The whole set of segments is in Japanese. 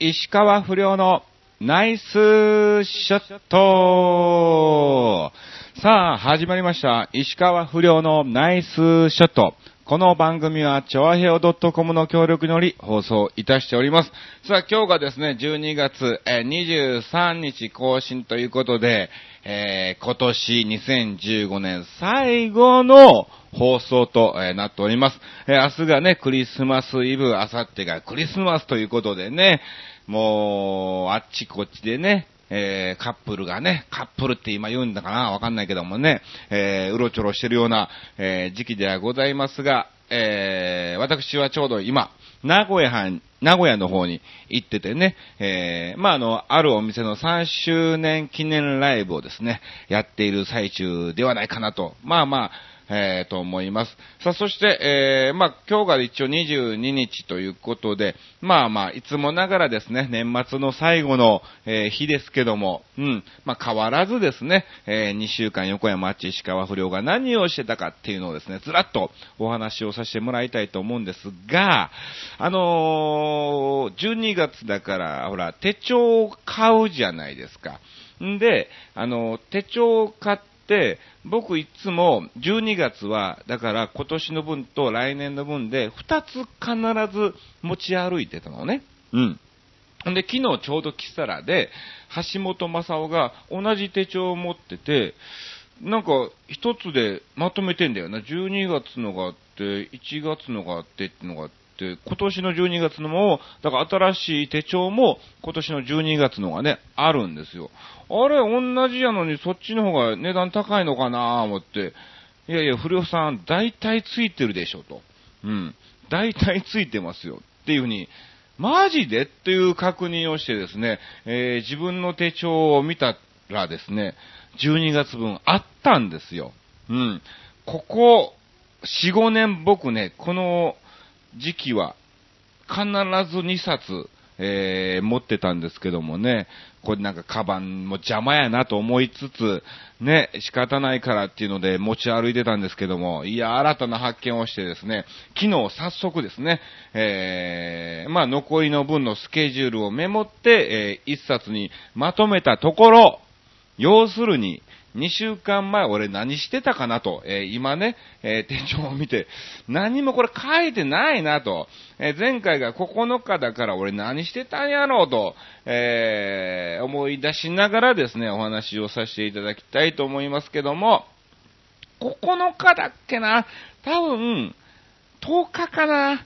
石川不良のナイスショットさあ、始まりました。石川不良のナイスショット。この番組は、ちょわへお .com の協力により放送いたしております。さあ、今日がですね、12月23日更新ということで、えー今年2015年最後の放送と、えーなっております。えー明日がね、クリスマスイブ、明後日がクリスマスということでね、もう、あっちこっちでね、えーカップルがね、カップルって今言うんだかなわかんないけどもね、えーうろちょろしてるような、えー時期ではございますが、えー私はちょうど今、名古屋藩、名古屋の方に行っててね、えーまあ、あの、あるお店の3周年記念ライブをですね、やっている最中ではないかなと。まあまあ、えー、と思います。さあ、そして、えー、まあ、今日が一応22日ということで、まあまあ、いつもながらですね、年末の最後の、えー日ですけども、うん、まあ、変わらずですね、え2週間横山あっち石川不良が何をしてたかっていうのをですね、ずらっとお話をさせてもらいたいと思うんですが、あのー12月だから、ほら、手帳を買うじゃないですか。んで、あの、手帳を買って、僕いつも12月は、だから今年の分と来年の分で2つ必ず持ち歩いてたのね。うん。んで、昨日ちょうどキサラで、橋本正夫が同じ手帳を持ってて、なんか一つでまとめてんだよな。12月のがあって、1月のがあってってのがあって、今年の12月のも、だから新しい手帳も今年の12月のがね、あるんですよ。あれ、同じやのにそっちの方が値段高いのかなぁ思って、いやいや、不良さん、大体ついてるでしょと。うん。大体ついてますよ。っていうふうに、マジでっていう確認をしてですね、えー自分の手帳を見たらですね、12月分あったんですよ。うん。ここ、4、5年僕ね、この時期は必ず2冊、えー持ってたんですけどもね、これなんかカバンも邪魔やなと思いつつ、ね、仕方ないからっていうので持ち歩いてたんですけども、いや、新たな発見をしてですね、昨日早速ですね、えーまあ残りの分のスケジュールをメモって、えー一冊にまとめたところ、要するに、2週間前俺何してたかなと、えー今ね、えー手帳を見て、何もこれ書いてないなと、えー前回が9日だから俺何してたんやろうと、え思い出しながらですね、お話をさせていただきたいと思いますけども、9日だっけな？多分、10日かな？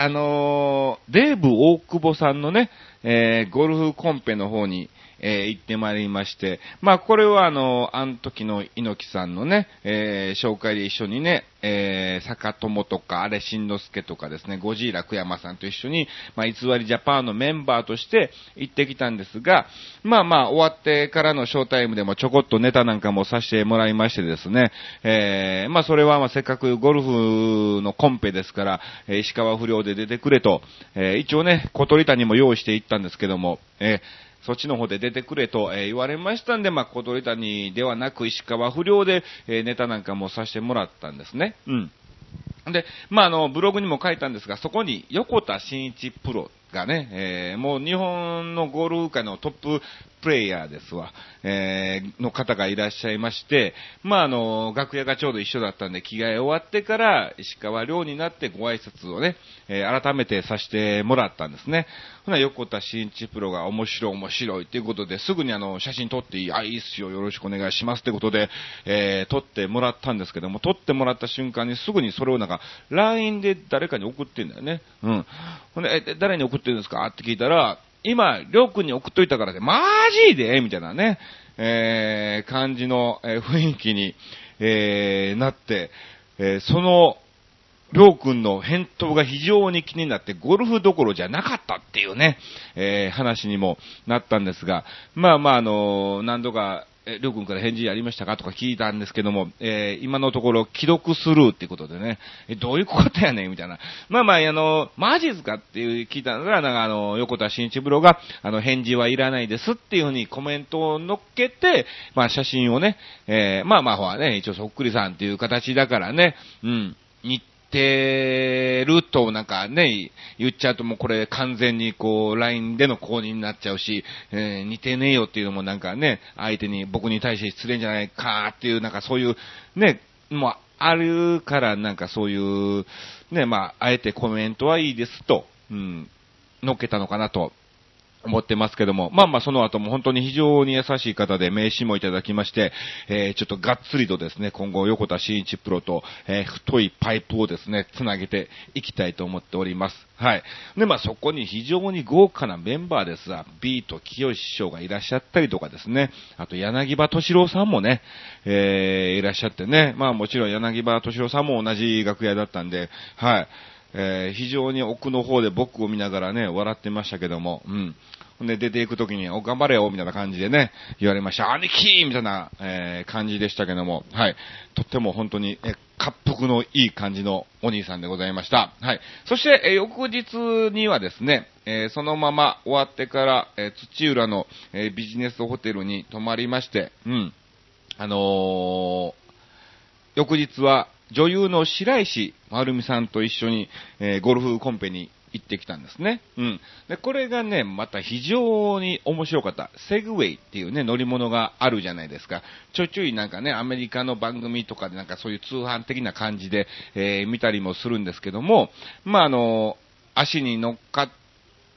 あのデーブ大久保さんのね、えゴルフコンペの方に、えー行ってまいりまして、まあ、これはあの、あの時の猪木さんのね、えー紹介で一緒にね、えー坂友とか、あれしんのすけとかですね、ゴジーラ久山さんと一緒に、まあ、偽りジャパンのメンバーとして行ってきたんですが、まあまあ、終わってからのショータイムでもちょこっとネタなんかもさせてもらいましてですね、えーまあ、それはまあ、せっかくゴルフのコンペですから、え石川不良で出てくれと、えー一応ね、小鳥谷も用意していったんですけども、えーそっちの方で出てくれと、えー言われましたんで、まあ、小鳥谷ではなく石川不良で、えーネタなんかもさせてもらったんですね。うん。で、まあ、あの、ブログにも書いたんですが、そこに横田真一プロがね、えーもう日本のゴルフ界のトッププレイヤーですわ、えーの方がいらっしゃいまして、まあ、あの、楽屋がちょうど一緒だったんで、着替え終わってから、石川遼になってご挨拶をね、えー改めてさせてもらったんですね。ほな、横田真一プロが面白い面白いっていうことで、すぐにあの、写真撮っていいあ、いいっすよ、よろしくお願いしますってことで、えー撮ってもらったんですけども、撮ってもらった瞬間にすぐにそれをなんか、LINE で誰かに送ってんだよね。うん。ほんで、え、誰に送ってるんですかって聞いたら、今、りょうくんに送っといたからで、マジで？みたいなね、えー、感じの、えー雰囲気に、えーなって、えーその、りょうくんの返答が非常に気になって、ゴルフどころじゃなかったっていうね、えー話にもなったんですが、まあまあ、あの何度か、えりょうくんから返事ありましたか？とか聞いたんですけども、えー今のところ既読スルーっていうことでね、え、どういうことやねんみたいな。まあまあ、あの、マジっすかっていう聞いたのが、なんかあの、横田新一ブロが、あの、返事はいらないですっていうふうにコメントを乗っけて、まあ写真をね、えーまあまあほらね、一応そっくりさんっていう形だからね、うん、似てるとなんかね、言っちゃうともうこれ完全にこう LINE での公認になっちゃうし、えー、似てねえよっていうのもなんかね、相手に僕に対して失礼じゃないかっていうなんかそういうね、もうあるからなんかそういう、ね、まあ、あえてコメントはいいですと、うん、乗っけたのかなと。思ってますけども、まあまあその後も本当に非常に優しい方で名刺もいただきまして、えー、ちょっとがっつりとですね、今後横田慎一プロと、えー、太いパイプをですね、つなげていきたいと思っております。はい。で、まあそこに非常に豪華なメンバーですが、ビート清師匠がいらっしゃったりとかですね、あと柳葉敏郎さんもね、えー、いらっしゃってね、まあもちろん柳葉敏郎さんも同じ楽屋だったんで、はい。えー、非常に奥の方で僕を見ながらね、笑ってましたけども、うん。ほんで、出ていくときに、お、頑張れよ、みたいな感じでね、言われました。兄貴みたいな、えー、感じでしたけども、はい。とっても本当に、え、滑腹のいい感じのお兄さんでございました。はい。そして、え翌日にはですね、えそのまま終わってから、え土浦の、えビジネスホテルに泊まりまして、うん。あの翌日は、女優の白石丸美さんと一緒に、えゴルフコンペに行ってきたんですね。うん。で、これがね、また非常に面白かった。セグウェイっていうね、乗り物があるじゃないですか。ちょいちょいなんかね、アメリカの番組とかでなんかそういう通販的な感じで、えー、見たりもするんですけども、まあ、あの、足に乗っかっ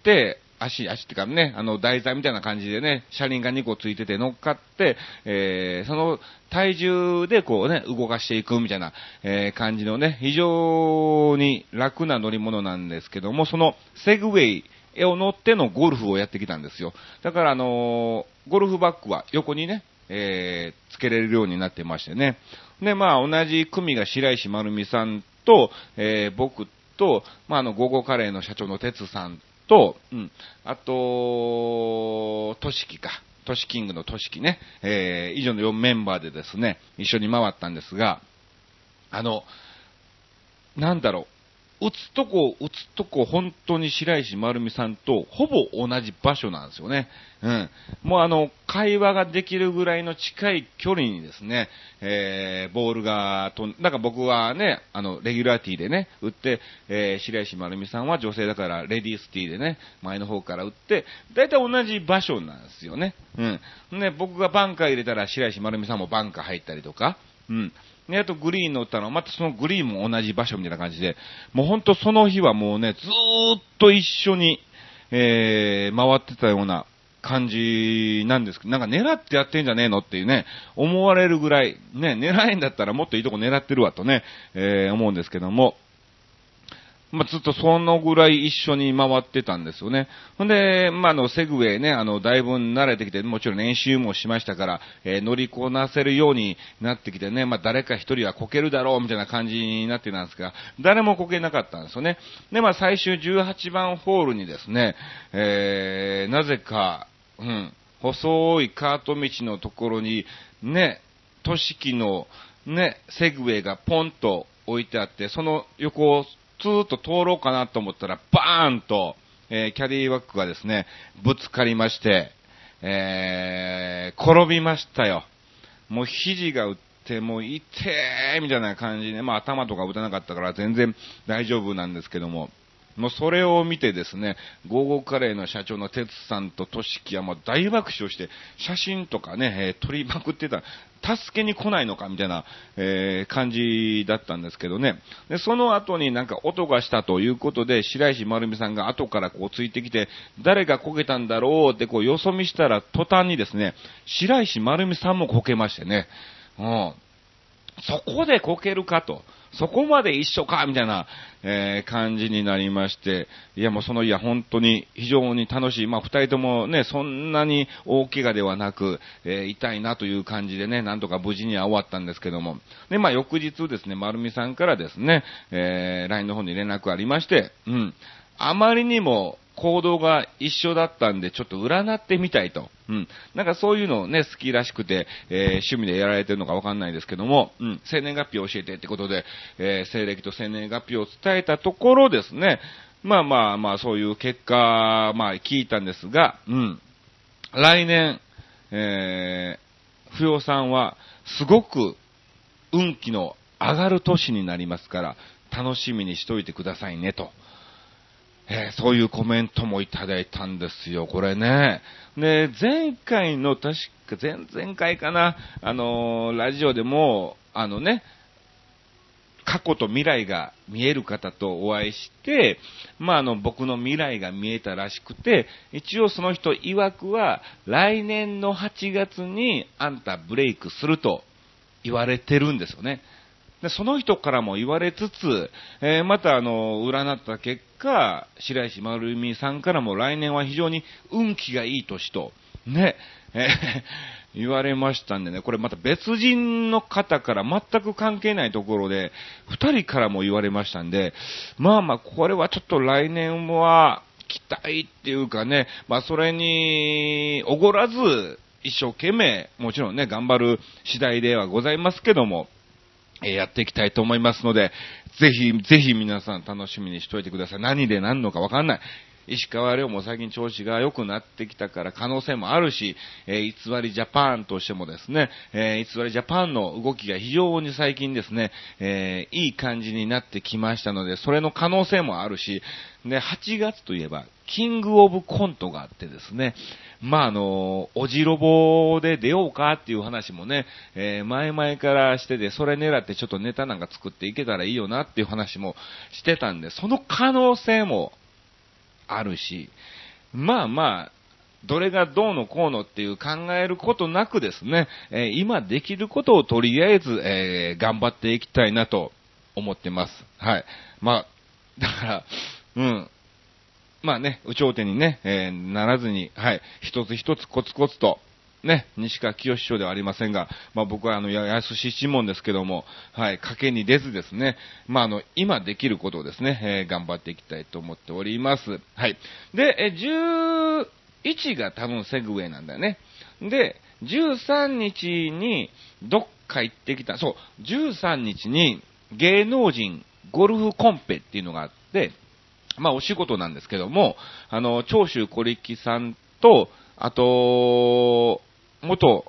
て、足、足っていうかね、あの、台座みたいな感じでね、車輪が2個ついてて乗っかって、えー、その体重でこうね、動かしていくみたいな、えー、感じのね、非常に楽な乗り物なんですけども、そのセグウェイを乗ってのゴルフをやってきたんですよ。だからあのー、ゴルフバッグは横にね、えー、つけれるようになってましてね。で、まあ、同じ組が白石丸美さんと、えー、僕と、まあ、あの、午後カレーの社長の哲さんと、うん、あと、トシキか。トシキングのトシキね。えー、以上の4メンバーでですね、一緒に回ったんですが、あの、なんだろう。打つとこ、打つとこ、本当に白石丸美さんとほぼ同じ場所なんですよね。うん。もうあの、会話ができるぐらいの近い距離にですね、えー、ボールがと、なんか僕はね、あの、レギュラーティーでね、打って、えー、白石丸美さんは女性だからレディースティーでね、前の方から打って、だいたい同じ場所なんですよね。うん。ね、僕がバンカー入れたら白石丸美さんもバンカー入ったりとか、うん。で、あとグリーン乗ったの。は、またそのグリーンも同じ場所みたいな感じで、もうほんとその日はもうね、ずーっと一緒に、えー、回ってたような感じなんですけど、なんか狙ってやってんじゃねえのっていうね、思われるぐらい、ね、狙えんだったらもっといいとこ狙ってるわとね、えー、思うんですけども、まあ、ずっとそのぐらい一緒に回ってたんですよね。ほんで、まあ、の、セグウェイね、あの、だいぶ慣れてきて、もちろん練習もしましたから、えー、乗りこなせるようになってきてね、まあ、誰か一人はこけるだろう、みたいな感じになってたんですが、誰もこけなかったんですよね。で、まあ、最終18番ホールにですね、えー、なぜか、うん、細いカート道のところに、ね、都市機の、ね、セグウェイがポンと置いてあって、その横をツーッと通ろうかなと思ったら、バーンと、えー、キャディバッグがですね、ぶつかりまして、えー、転びましたよ。もう肘が打って、もう痛ーみたいな感じで、まあ頭とか打たなかったから全然大丈夫なんですけども、もうそれを見てですね、ゴーゴーカレーの社長の哲さんとトシキはもう大爆笑して、写真とかね、えー、撮りまくってた、助けに来ないのかみたいな、えー、感じだったんですけどね。で、その後になんか音がしたということで、白石丸美さんが後からこうついてきて、誰がこけたんだろうってこうよそ見したら途端にですね、白石丸美さんもこけましてね。うん。そこでこけるかと。そこまで一緒かみたいな、えー、感じになりまして、いやもうそのいや本当に非常に楽しい。まあ二人ともね、そんなに大怪我ではなく、えー、痛いなという感じでね、なんとか無事には終わったんですけども。で、まあ翌日ですね、丸美さんからですね、えー、LINE の方に連絡ありまして、うん。あまりにも行動が一緒だったんで、ちょっと占ってみたいと。うん。なんかそういうのをね、好きらしくて、えー、趣味でやられてるのかわかんないですけども、うん、生年月日を教えてってことで、えー、西暦と生年月日を伝えたところですね、まあまあまあ、そういう結果、まあ聞いたんですが、うん。来年、えー、不要さんは、すごく運気の上がる年になりますから、楽しみにしといてくださいねと。えー、そういうコメントもいただいたんですよ、これね。で、前回の、確か、前々回かな、あのー、ラジオでも、あのね、過去と未来が見える方とお会いして、まあ、あの、僕の未来が見えたらしくて、一応その人曰くは、来年の8月にあんたブレイクすると言われてるんですよね。で、その人からも言われつつ、えー、またあの、占った結果、白石丸美さんからも来年は非常に運気がいい年と、ね、えー、言われましたんでね、これまた別人の方から全く関係ないところで、二人からも言われましたんで、まあまあ、これはちょっと来年は期待っていうかね、まあそれに、おごらず、一生懸命、もちろんね、頑張る次第ではございますけども、えやっていきたいと思いますので、ぜひ、ぜひ皆さん楽しみにしておいてください。何で何のかわかんない。石川遼も最近調子が良くなってきたから可能性もあるし、えー、偽りジャパンとしてもですね、えー、偽りジャパンの動きが非常に最近ですね、えー、いい感じになってきましたので、それの可能性もあるし、で、8月といえば、キングオブコントがあってですね、まあ、あの、おじろぼで出ようかっていう話もね、えー、前々からしてて、それ狙ってちょっとネタなんか作っていけたらいいよなっていう話もしてたんで、その可能性もあるし、まあまあ、どれがどうのこうのっていう考えることなくですね、えー、今できることをとりあえず、えー、頑張っていきたいなと思ってます。はい。まあ、だから、うん。まあね、有頂天にね、えー、ならずに、はい、一つ一つコツコツと、ね、西川清師匠ではありませんが、まあ僕はあの、安し一門ですけども、はい、賭けに出ずですね、まああの、今できることをですね、えー、頑張っていきたいと思っております。はい。で、え11が多分セグウェイなんだよね。で、13日にどっか行ってきた、そう、13日に芸能人ゴルフコンペっていうのがあって、まあ、お仕事なんですけども、あの、長州小力さんと、あと、元、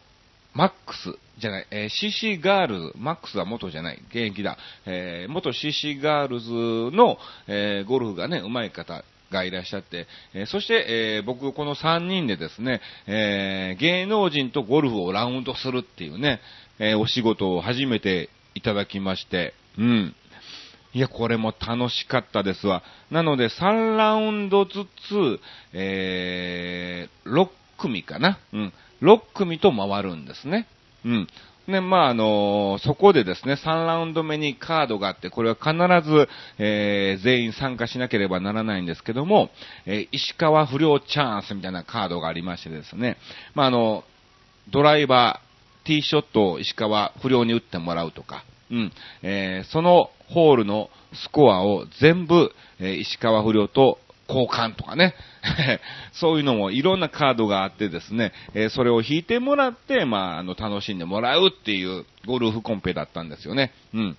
マックスじゃない、えー、CC ガールズ、マックスは元じゃない、現役だ、えー、元 CC ガールズの、えー、ゴルフがね、上手い方がいらっしゃって、えー、そして、えー、僕、この3人でですね、えー、芸能人とゴルフをラウンドするっていうね、えお仕事を初めていただきまして、うん。いや、これも楽しかったですわ。なので、3ラウンドずつ、えー、6組かな。うん。6組と回るんですね。うん。ね、まあ、あのー、そこでですね、3ラウンド目にカードがあって、これは必ず、えー、全員参加しなければならないんですけども、えー、石川不良チャンスみたいなカードがありましてですね、まあ、あの、ドライバー、ティーショットを石川不良に打ってもらうとか、うん、えー、そのホールのスコアを全部、えー、石川不良と交換とかね。そういうのもいろんなカードがあってですね、えー、それを引いてもらって、まあ、あの、楽しんでもらうっていうゴルフコンペだったんですよね。うん。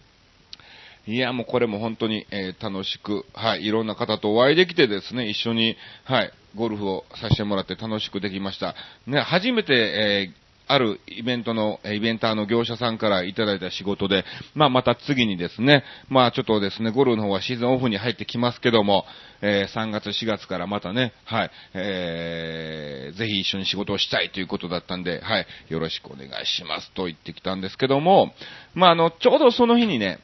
いや、もうこれも本当に、えー、楽しく、はい、いろんな方とお会いできてですね、一緒に、はい、ゴルフをさせてもらって楽しくできました。ね、初めて、えあるイベントの、イベンターの業者さんからいただいた仕事で、まあまた次にですね、まあちょっとですね、ゴルフの方はシーズンオフに入ってきますけども、えー、3月4月からまたね、はい、えー、ぜひ一緒に仕事をしたいということだったんで、はい、よろしくお願いしますと言ってきたんですけども、まああの、ちょうどその日にね、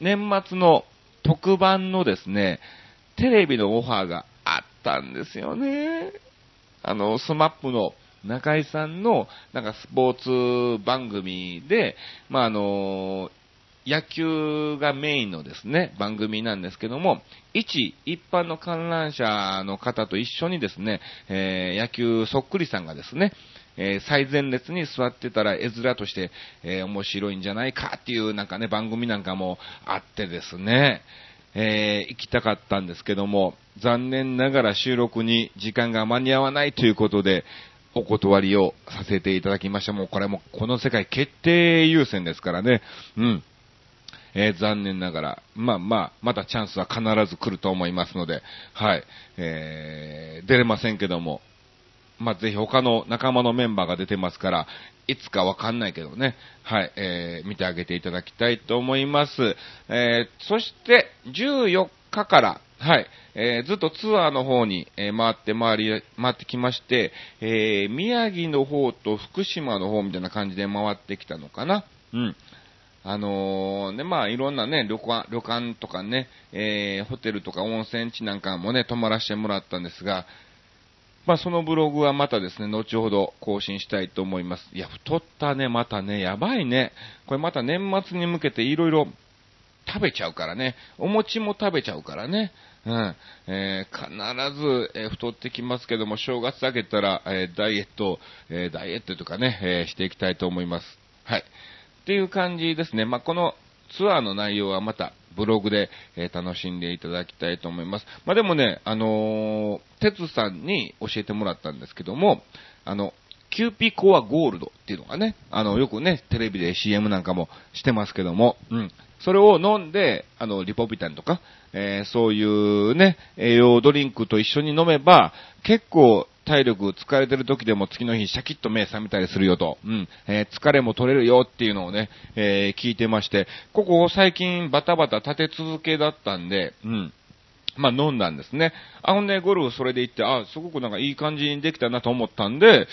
年末の特番のですね、テレビのオファーがあったんですよね。あの、 SMAP の中居さんの、なんかスポーツ番組で、まあ、あの、野球がメインのですね、番組なんですけども、一、一般の観覧者の方と一緒にですね、えー、野球そっくりさんがですね、えー、最前列に座ってたら絵面として、えー、面白いんじゃないかっていうなんかね、番組なんかもあってですね、えー、行きたかったんですけども、残念ながら収録に時間が間に合わないということで、お断りをさせていただきました。もうこれもこの世界決定優先ですからね。うん。えー、残念ながら、まあまあ、またチャンスは必ず来ると思いますので、はい。えー、出れませんけども、まあ、ぜひ他の仲間のメンバーが出てますから、いつかわかんないけどね、はい、えー、見てあげていただきたいと思います。えー、そして、14日から、はい、えー、ずっとツアーの方に、えー回って回り、回ってきまして、えー、宮城の方と福島の方みたいな感じで回ってきたのかな。うん。あのー、ね、まあ、いろんなね、旅館、旅館とかね、えー、ホテルとか温泉地なんかもね、泊まらせてもらったんですが、まあ、そのブログはまたですね、後ほど更新したいと思います。いや、太ったね、またね、やばいね。これまた年末に向けていろいろ食べちゃうからね。お餅も食べちゃうからね。うん。えー必ず、えー太ってきますけども、正月明けたら、えーダイエット、えダイエットとかね、えしていきたいと思います。はい。っていう感じですね。まあ、このツアーの内容はまたブログで、え楽しんでいただきたいと思います。まあ、でもね、あの、てつさんに教えてもらったんですけども、あの、キューピーコーワゴールドっていうのがね、あの、よくね、テレビで CM なんかもしてますけども、うん。それを飲んで、あの、リポビタンとか、えーそういうね、栄養ドリンクと一緒に飲めば、結構体力疲れてる時でも次の日シャキッと目覚めたりするよと、うん、えー疲れも取れるよっていうのをね、えー聞いてまして、ここ最近バタバタ立て続けだったんで、うん。まあ飲んだんですね。あ、ほんでゴルフそれで行って、あ、すごくなんかいい感じにできたなと思ったんで、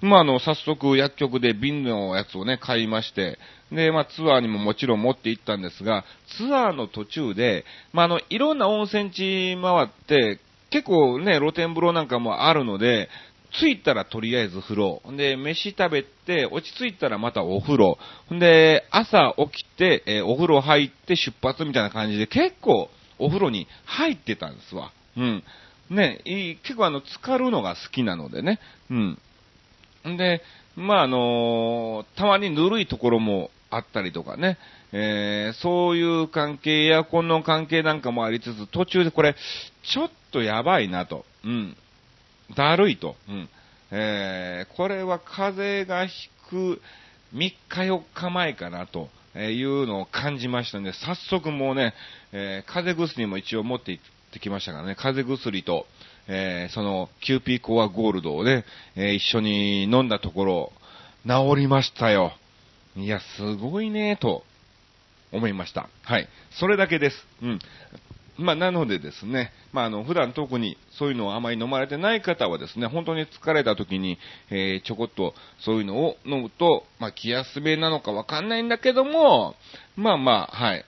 まああの、早速薬局で瓶のやつをね、買いまして、で、まあツアーにももちろん持って行ったんですが、ツアーの途中で、まああの、いろんな温泉地回って、結構ね、露天風呂なんかもあるので、着いたらとりあえず風呂。で、飯食べて、落ち着いたらまたお風呂。で、朝起きて、えーお風呂入って出発みたいな感じで、結構お風呂に入ってたんですわ。うん。ね、結構あの、浸かるのが好きなのでね。うん。んで、まあ、あのたまにぬるいところもあったりとかね、えーそういう関係、エアコンの関係なんかもありつつ、途中でこれ、ちょっとやばいなと、うん、だるいと、うん、えーこれは風がひく3日4日前かなと。えいうのを感じましたんで、早速もうね、えー風邪薬も一応持って行ってきましたからね、風邪薬と、えーその、キューピーコーワゴールドをね、えー一緒に飲んだところ、治りましたよ。いや、すごいね、と思いました。はい。それだけです。うん。まあ、なのでですね、まあ、あの、普段特にそういうのをあまり飲まれてない方はですね、本当に疲れた時に、えーちょこっとそういうのを飲むと、まあ、気休めなのかわかんないんだけども、まあまあ、はい。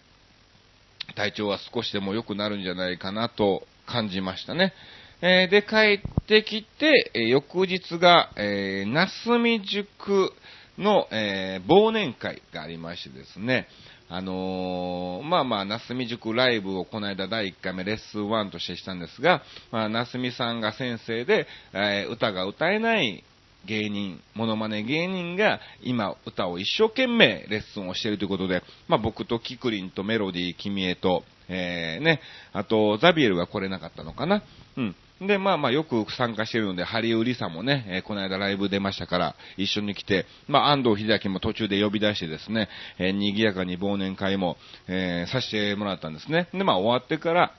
体調は少しでも良くなるんじゃないかなと感じましたね。えーで、帰ってきて、えー翌日が、えー、なすみ塾の、えー忘年会がありましてですね、あのーまあまあ、なすみ塾ライブをこの間第1回目レッスン1としてしたんですが、まあ、なすみさんが先生で、えー歌が歌えない芸人、モノマネ芸人が今歌を一生懸命レッスンをしているということで、まあ僕とキクリンとメロディー、君へと、えーね、あとザビエルが来れなかったのかな。うん。で、まあまあよく参加しているので、ハリウリさんもね、えーこの間ライブ出ましたから、一緒に来て、まあ安藤秀明も途中で呼び出してですね、えー賑やかに忘年会も、えーさせてもらったんですね。で、まあ終わってから、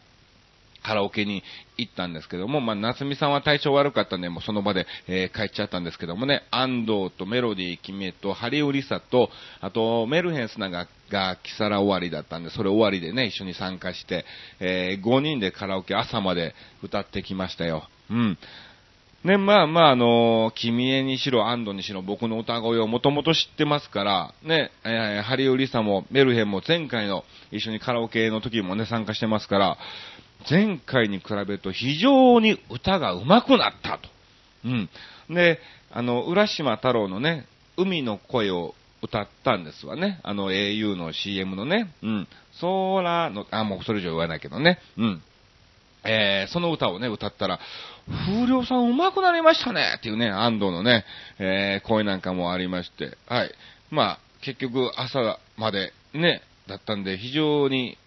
カラオケに行ったんですけども、まあ、夏美さんは体調悪かったんで、もうその場で、えー帰っちゃったんですけどもね、安藤とメロディー、君へと、ハリウリサと、あと、メルヘンスナが、が、キサラ終わりだったんで、それ終わりでね、一緒に参加して、えー5人でカラオケ朝まで歌ってきましたよ。うん。ね、まあまあ、あの君へにしろ、安藤にしろ、僕の歌声をもともと知ってますから、ね、えーハリウリサも、メルヘンも前回の一緒にカラオケの時もね、参加してますから、前回に比べると非常に歌が上手くなったと。うん。で、あの、浦島太郎のね、海の声を歌ったんですわね。あの au の CM のね。うん。ソーラーの、あ、もうそれ以上言わないけどね。うん。えー、その歌をね、歌ったら、風量さん上手くなりましたねっていうね、安藤のね、えー、声なんかもありまして、はい。まあ、結局朝までね、だったんで、非常に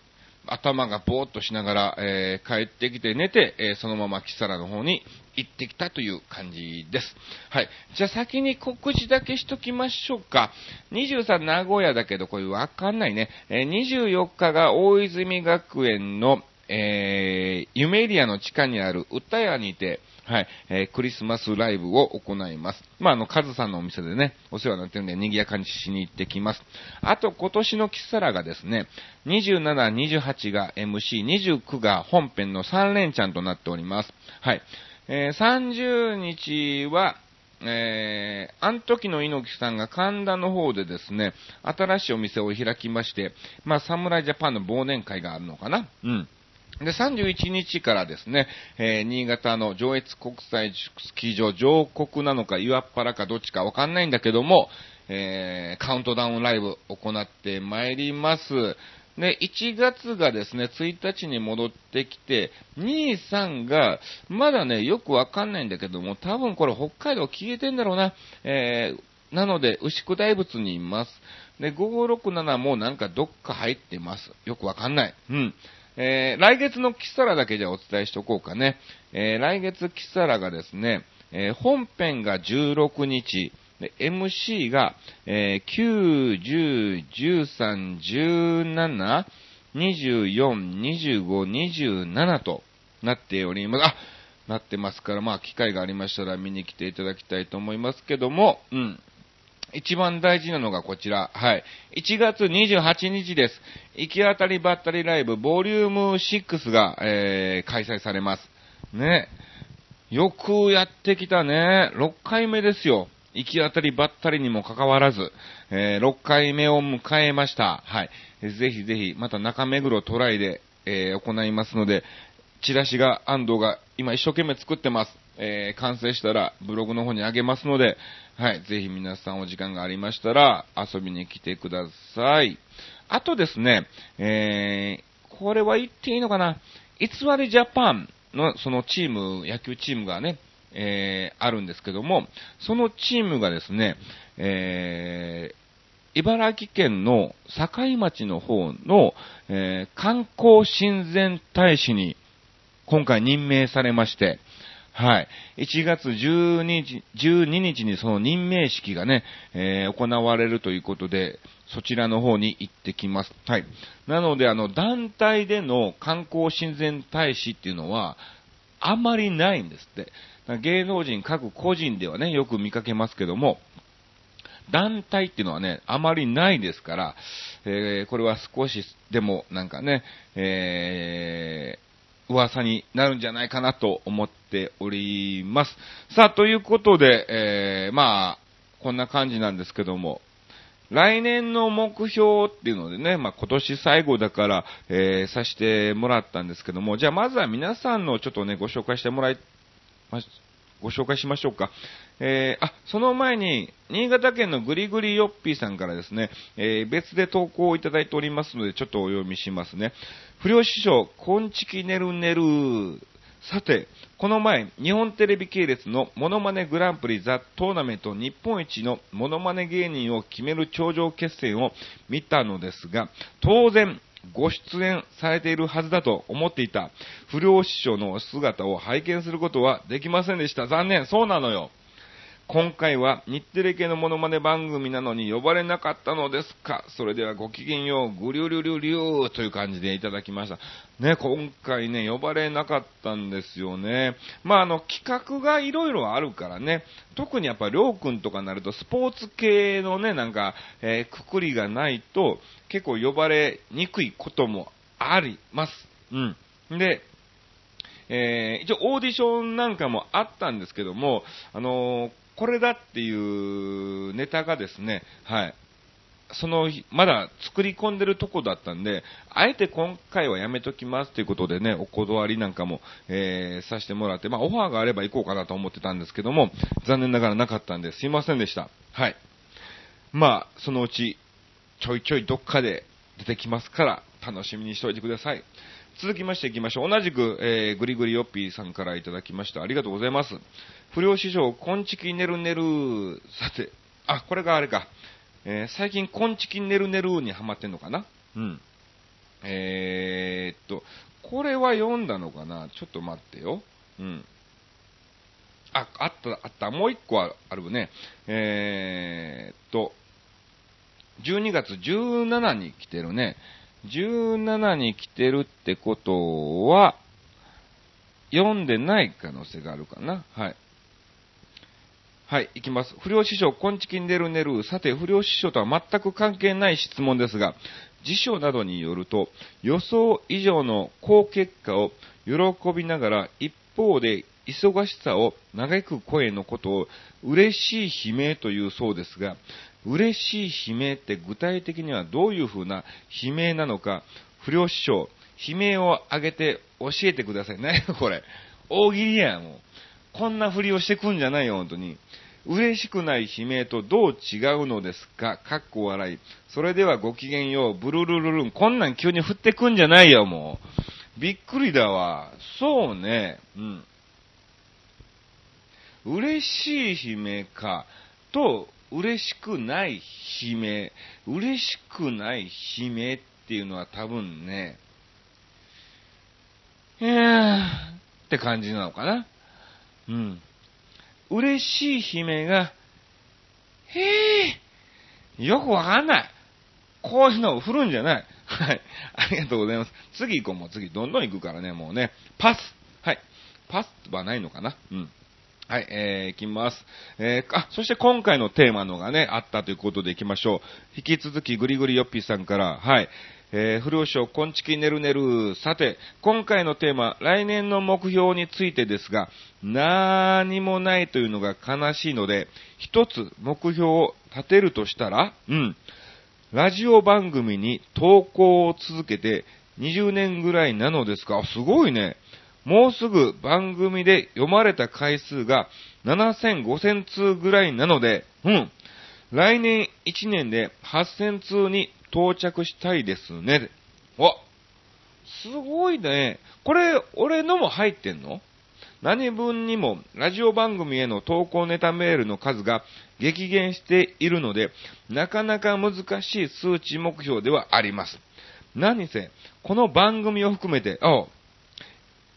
頭がぼーっとしながら、えー帰ってきて寝て、えーそのままキサラの方に行ってきたという感じです。はい。じゃあ先に告知だけしときましょうか。23名古屋だけど、これわかんないね。えー24日が大泉学園の、えー、夢エリアの地下にある歌屋にて、はい、えー、クリスマスライブを行います。まあ、あの、カズさんのお店でね、お世話になってるんで、賑やかにしに行ってきます。あと、今年のキサラがですね、27、28が MC、29が本編の3連チャンとなっております。はい。えー、30日は、えー、あの時の猪木さんが神田の方でですね、新しいお店を開きまして、まあ、侍ジャパンの忘年会があるのかなうん。で、31日からですね、えー、新潟の上越国際スキー場上国なのか岩っ原かどっちかわかんないんだけども、えー、カウントダウンライブ行ってまいります。で、1月がですね、1日に戻ってきて、2、3が、まだね、よくわかんないんだけども、多分これ北海道消えてんだろうな。えー、なので、牛久大仏にいます。で、567もなんかどっか入ってます。よくわかんない。うん。えー、来月のキサラだけじゃお伝えしとこうかね。えー、来月キサラがですね、えー、本編が16日、で、MC が、えー、9、10、13、17、24、25、27となっております。あ、なってますから、まあ、機会がありましたら見に来ていただきたいと思いますけども、うん。一番大事なのがこちら。はい。1月28日です。行き当たりばったりライブ、ボリューム6が、えー、開催されます。ね。よくやってきたね。6回目ですよ。行き当たりばったりにもかかわらず、えー、6回目を迎えました。はい。ぜひぜひ、また中目黒トライで、えー、行いますので、チラシが、安藤が今一生懸命作ってます。えー、完成したらブログの方にあげますので、はい、ぜひ皆さんお時間がありましたら遊びに来てください。あとですね、えー、これは言っていいのかな？偽りジャパンのそのチーム、野球チームがね、えー、あるんですけども、そのチームがですね、えー、茨城県の境町の方の、えー、観光親善大使に今回任命されまして、はい。1月12日 ,12 日にその任命式がね、えー、行われるということで、そちらの方に行ってきます。はい。なので、あの、団体での観光親善大使っていうのは、あまりないんですって。芸能人各個人ではね、よく見かけますけども、団体っていうのはね、あまりないですから、えー、これは少しでもなんかね、えー、噂になるんじゃないかなと思っております。さあ、ということで、えー、まあ、こんな感じなんですけども、来年の目標っていうのでね、まあ、今年最後だから、えー、させてもらったんですけども、じゃあまずは皆さんのちょっとね、ご紹介してもらいま、ご紹介しましょうか。えー、あ、その前に、新潟県のぐりぐりよっぴーさんからですね、えー、別で投稿をいただいておりますので、ちょっとお読みしますね。不良師匠、こんちきねるねる。さて、この前、日本テレビ系列のモノマネグランプリザ・トーナメント日本一のモノマネ芸人を決める頂上決戦を見たのですが、当然、ご出演されているはずだと思っていた不良師匠の姿を拝見することはできませんでした。残念。そうなのよ。今回は日テレ系のモノマネ番組なのに呼ばれなかったのですか？それではごきげんよう、ぐりゅりゅりゅりゅーという感じでいただきました。ね、今回ね、呼ばれなかったんですよね。まあ、あの、企画がいろいろあるからね、特にやっぱりりょうくんとかになると、スポーツ系のね、なんか、えー、くくりがないと、結構呼ばれにくいこともあります。うん。で、えー、一応オーディションなんかもあったんですけども、あのーこれだっていうネタがですね、はい。その、まだ作り込んでるとこだったんで、あえて今回はやめときますということでね、お断りなんかも、えー、させてもらって、まあ、オファーがあれば行こうかなと思ってたんですけども、残念ながらなかったんですいませんでした。はい。まあ、そのうち、ちょいちょいどっかで出てきますから、楽しみにしておいてください。続きまして行きましょう。同じく、えー、ぐりぐりよっぴーさんからいただきました。ありがとうございます。不良師匠、こんちきねるねる。さて、あ、これがあれか。えー、最近、こんちきねるねるにハマってんのかな？うん。えー、っと、これは読んだのかな？ちょっと待ってよ。うん。あ、あった、あった。もう一個あるね。えー、っと、12月17に来てるね。17に来てるってことは、読んでない可能性があるかな。はい。はい、いきます。不良師匠、こんちきんでるねる。さて、不良師匠とは全く関係ない質問ですが、辞書などによると、予想以上の好結果を喜びながら、一方で忙しさを嘆く声のことを嬉しい悲鳴というそうですが、嬉しい悲鳴って具体的にはどういう風な悲鳴なのか、不良師匠、悲鳴を上げて教えてくださいね、これ。大喜利やん、もう。こんなふりをしてくんじゃないよ、本当に。嬉しくない悲鳴とどう違うのですか？かっこ笑い。それではごきげんよう、ブルルルルン。こんなん急に降ってくんじゃないよ、もう。びっくりだわ。そうね。うん。嬉しい悲鳴か、と、嬉しくない悲鳴。嬉しくない悲鳴っていうのは多分ね、えーって感じなのかな。うん。嬉しい悲鳴が、へえ、よくわかんない。こういうのを振るんじゃない。はい。ありがとうございます。次行こう。もう次、どんどん行くからね、もうね。パス。はい。パスはないのかなうん。はい、えー、行きます。えー、あ、そして今回のテーマのがね、あったということで行きましょう。引き続き、ぐりぐりよっぴーさんから、はい。えー、不良賞、こんちきねるねる。さて、今回のテーマ、来年の目標についてですが、なーにもないというのが悲しいので、一つ目標を立てるとしたら、うん。ラジオ番組に投稿を続けて20年ぐらいなのですか？すごいね。もうすぐ番組で読まれた回数が7000、5000通ぐらいなので、うん。来年1年で8000通に到着したいですね。わ、すごいね。これ、俺のも入ってんの？何分にもラジオ番組への投稿ネタメールの数が激減しているので、なかなか難しい数値目標ではあります。何せ、この番組を含めて、あ、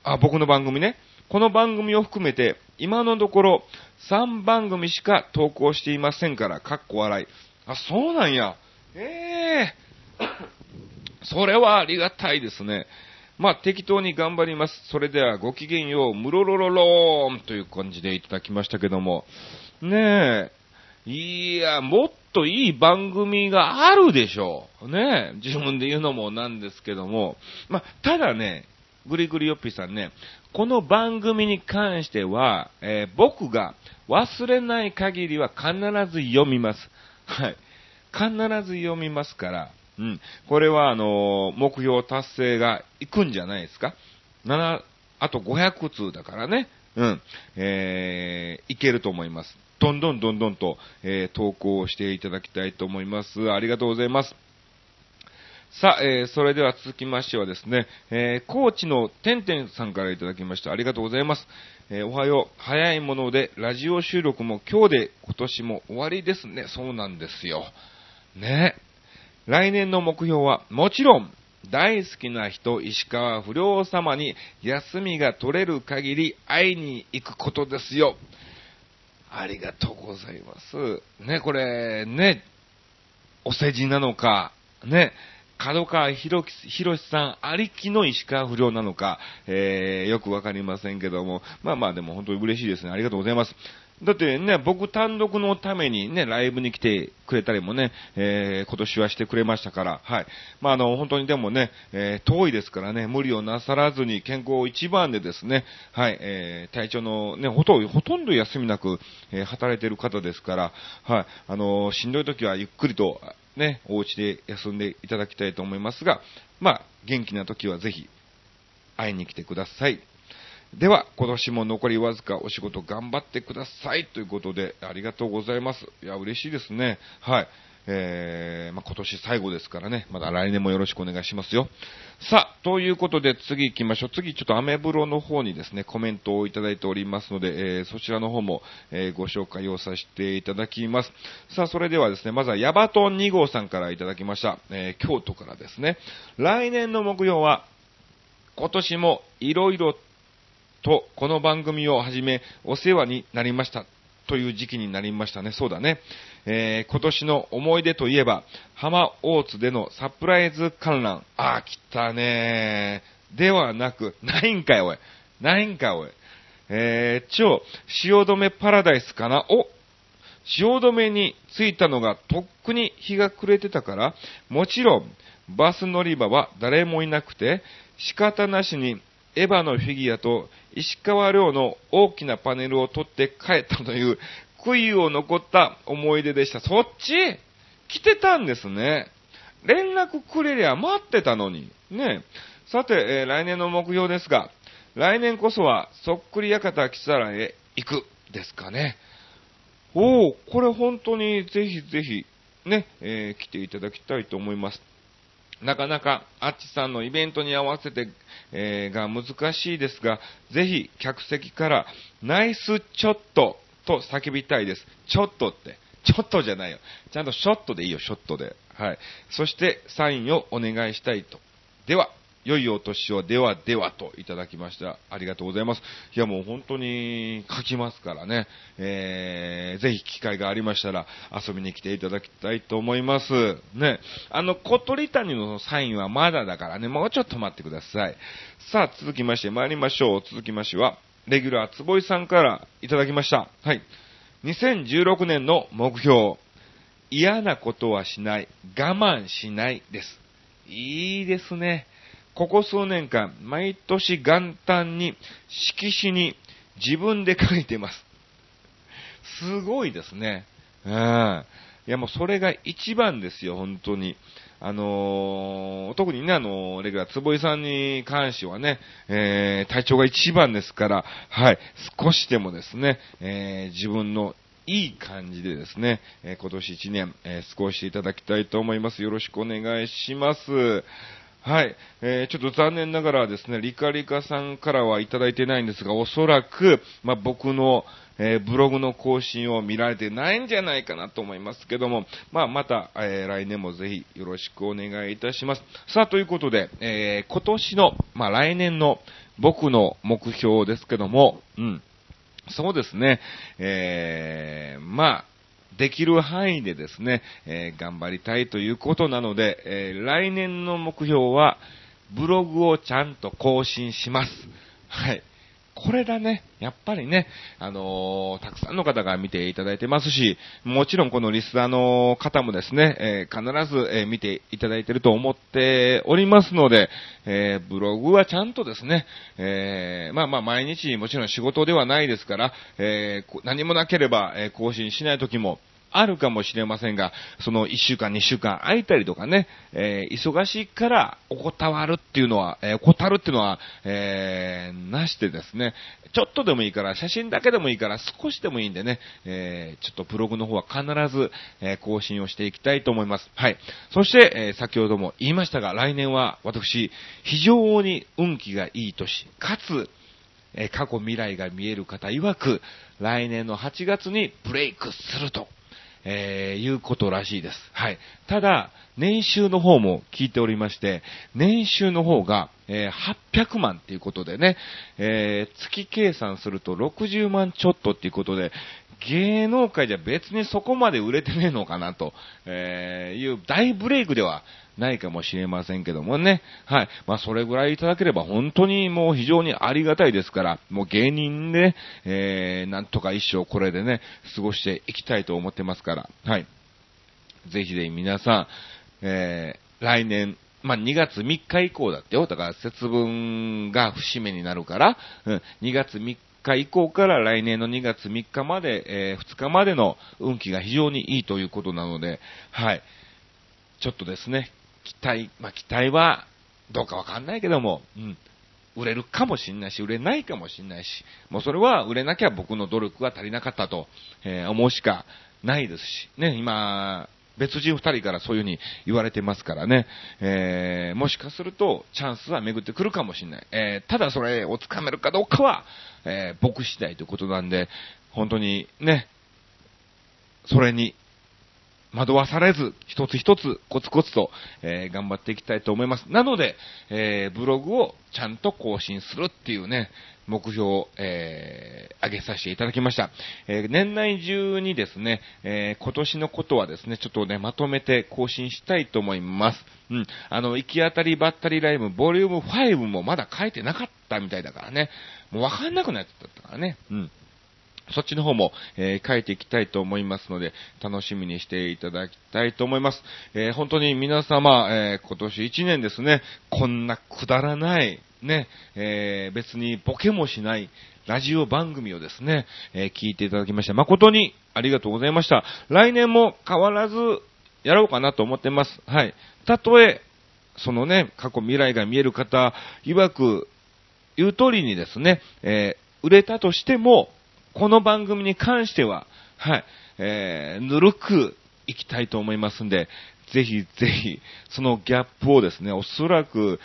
あ、僕の番組ね。この番組を含めて、今のところ3番組しか投稿していませんから、かっこ笑い。あ、そうなんや。ええー、それはありがたいですね。まあ、適当に頑張ります。それでは、ごきげんよう、ムロロロローンという感じでいただきましたけども。ねえ。いや、もっといい番組があるでしょう。ねえ。自分で言うのもなんですけども。まあ、ただね、ぐりぐりよっぴさんね、この番組に関しては、えー、僕が忘れない限りは必ず読みます。はい。必ず読みますから、うん。これは、あのー、目標達成がいくんじゃないですか。7、あと500通だからね。うん。えー、いけると思います。どんどんどんどんと、えー、投稿していただきたいと思います。ありがとうございます。さあ、えー、それでは続きましてはですね、えー、高知のてんてんさんからいただきました。ありがとうございます。えー、おはよう。早いもので、ラジオ収録も今日で今年も終わりですね。そうなんですよ。ね。来年の目標は、もちろん、大好きな人、石川不良様に休みが取れる限り会いに行くことですよ。ありがとうございます。ね、これ、ね、お世辞なのか、ね、角川博士さんありきの石川不良なのか、えー、よくわかりませんけども、まあまあでも本当に嬉しいですね。ありがとうございます。だってね、僕単独のためにね、ライブに来てくれたりもね、えー、今年はしてくれましたから、はい。まあ、あの、本当にでもね、えー、遠いですからね、無理をなさらずに健康一番でですね、はい、えー、体調のね、ほとんど、休みなく、え、働いてる方ですから、はい、あのしんどい時はゆっくりと、ね、お家で休んでいただきたいと思いますが、まあ、元気な時はぜひ、会いに来てください。では、今年も残りわずかお仕事頑張ってくださいということで、ありがとうございます。いや、嬉しいですね。はい。えー、まあ、今年最後ですからね、まだ来年もよろしくお願いしますよ。さあ、ということで次行きましょう。次ちょっとアメブロの方にですね、コメントをいただいておりますので、えー、そちらの方も、えー、ご紹介をさせていただきます。さあ、それではですね、まずはヤバトン2号さんからいただきました。え、京都からですね、来年の目標は、今年も色々とこの番組をはじめお世話になりました。という時期になりましたね。そうだね。えー、今年の思い出といえば、浜大津でのサプライズ観覧。あー、来たねー。ではなく、ないんかい、おい。ないんかい、おい。えー、超、汐留パラダイスかな？お汐留に着いたのがとっくに日が暮れてたから、もちろん、バス乗り場は誰もいなくて、仕方なしにエヴァのフィギュアと石川遼の大きなパネルを取って帰ったという悔いを残った思い出でした。そっち？来てたんですね。連絡くれりゃ待ってたのに。ねさて、えー、来年の目標ですが、来年こそはそっくり館キサラへ行くですかね。おお、これ本当にぜひぜひね、えー、来ていただきたいと思います。なかなか、あっちさんのイベントに合わせて、えー、が難しいですが、ぜひ客席からナイスちょっとと叫びたいです。ちょっとって。ちょっとじゃないよ。ちゃんとショットでいいよ、ショットで。はい。そして、サインをお願いしたいと。では、良いお年をではではといただきました。ありがとうございます。いやもう本当に書きますからね。えー、ぜひ機会がありましたら遊びに来ていただきたいと思います。ね。あの、小鳥谷のサインはまだだからね、もうちょっと待ってください。さあ、続きまして参りましょう。続きましては、レギュラー坪井さんからいただきました。はい。2016年の目標。嫌なことはしない。我慢しないです。いいですね。ここ数年間、毎年元旦に色紙に自分で書いてます。すごいですね。うん。いやもうそれが一番ですよ、本当に。あのー、特にね、あのー、レギュラー、坪井さんに関してはね、えー、体調が一番ですから、はい、少しでもですね、えー、自分のいい感じでですね、えー、今年一年、えー、過ごしていただきたいと思います。よろしくお願いします。はい。えー、ちょっと残念ながらですね、リカリカさんからはいただいてないんですが、おそらく、まあ、僕の、えー、ブログの更新を見られてないんじゃないかなと思いますけども、まあ、また、えー、来年もぜひよろしくお願いいたします。さあ、ということで、えー、今年の、まあ、来年の僕の目標ですけども、うん。そうですね、えー、まあ、できる範囲でですね、えー、頑張りたいということなので、えー、来年の目標は、ブログをちゃんと更新します。はい。これだね。やっぱりね、あのー、たくさんの方が見ていただいてますし、もちろんこのリスナーの方もですね、えー、必ず、えー、見ていただいてると思っておりますので、えブログはちゃんとですね、えまあまあ毎日もちろん仕事ではないですから、え何もなければ、え更新しない時も、あるかもしれませんが、その1週間、2週間空いたりとかね、えー、忙しいからお断るっていうのは、えー、怠るっていうのは、えー、なしてですね、ちょっとでもいいから、写真だけでもいいから、少しでもいいんでね、えー、ちょっとブログの方は必ず、え、更新をしていきたいと思います。はい。そして、え、先ほども言いましたが、来年は私、非常に運気がいい年、かつ、え、過去未来が見える方曰く、来年の8月にブレイクすると。えー、いうことらしいです。はい。ただ、年収の方も聞いておりまして、年収の方が、えー、800万っていうことでね、えー、月計算すると60万ちょっとっていうことで、芸能界じゃ別にそこまで売れてねえのかなと、えいう大ブレイクではないかもしれませんけどもね。はい。まあ、それぐらいいただければ本当にもう非常にありがたいですから、もう芸人で、えー、なんとか一生これでね、過ごしていきたいと思ってますから、はい。ぜひぜひ皆さん、えー、来年、まあ、2月3日以降だってよ。だから節分が節目になるから、うん、2月3日以降から来年の2月3日まで、えー、2日までの運気が非常にいいということなので、はい。ちょっとですね、期待、まあ、期待はどうかわかんないけども、うん。売れるかもしんないし、売れないかもしんないし、もうそれは売れなきゃ僕の努力が足りなかったと、えー、思うしかないですし、ね、今、別人二人からそういう風に言われてますからね、えー、もしかするとチャンスは巡ってくるかもしれない。えー、ただそれをつかめるかどうかは、えー、僕次第ということなんで、本当にね、それに惑わされず、一つ一つコツコツと、えー、頑張っていきたいと思います。なので、えー、ブログをちゃんと更新するっていうね、目標を、えー、上げさせていただきました。えー、年内中にですね、えー、今年のことはですね、ちょっとね、まとめて更新したいと思います。うん。あの、行き当たりばったりライブ、ボリューム5もまだ書いてなかったみたいだからね。もうわかんなくなっちゃったからね。うん。そっちの方も、えー、書いていきたいと思いますので、楽しみにしていただきたいと思います。えー、本当に皆様、えー、今年1年ですね、こんなくだらない、ね、え別にボケもしないラジオ番組をですね、え聞いていただきまして、誠にありがとうございました。来年も変わらずやろうかなと思ってます。はい。たとえ、そのね、過去未来が見える方、曰く、言う通りにですね、え売れたとしても、この番組に関しては、はい、えー、ぬるくいきたいと思いますんで、ぜひぜひ、そのギャップをですね、おそらく、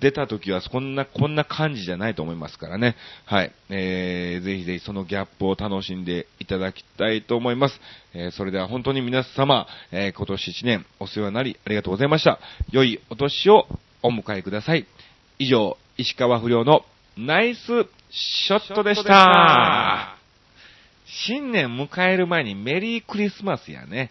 出た時はこんな、こんな感じじゃないと思いますからね。はい。えー、ぜひぜひそのギャップを楽しんでいただきたいと思います。えー、それでは本当に皆様、えー、今年1年お世話になりありがとうございました。良いお年をお迎えください。以上、石川不良のナイスショットでした。新年迎える前にメリークリスマスやね。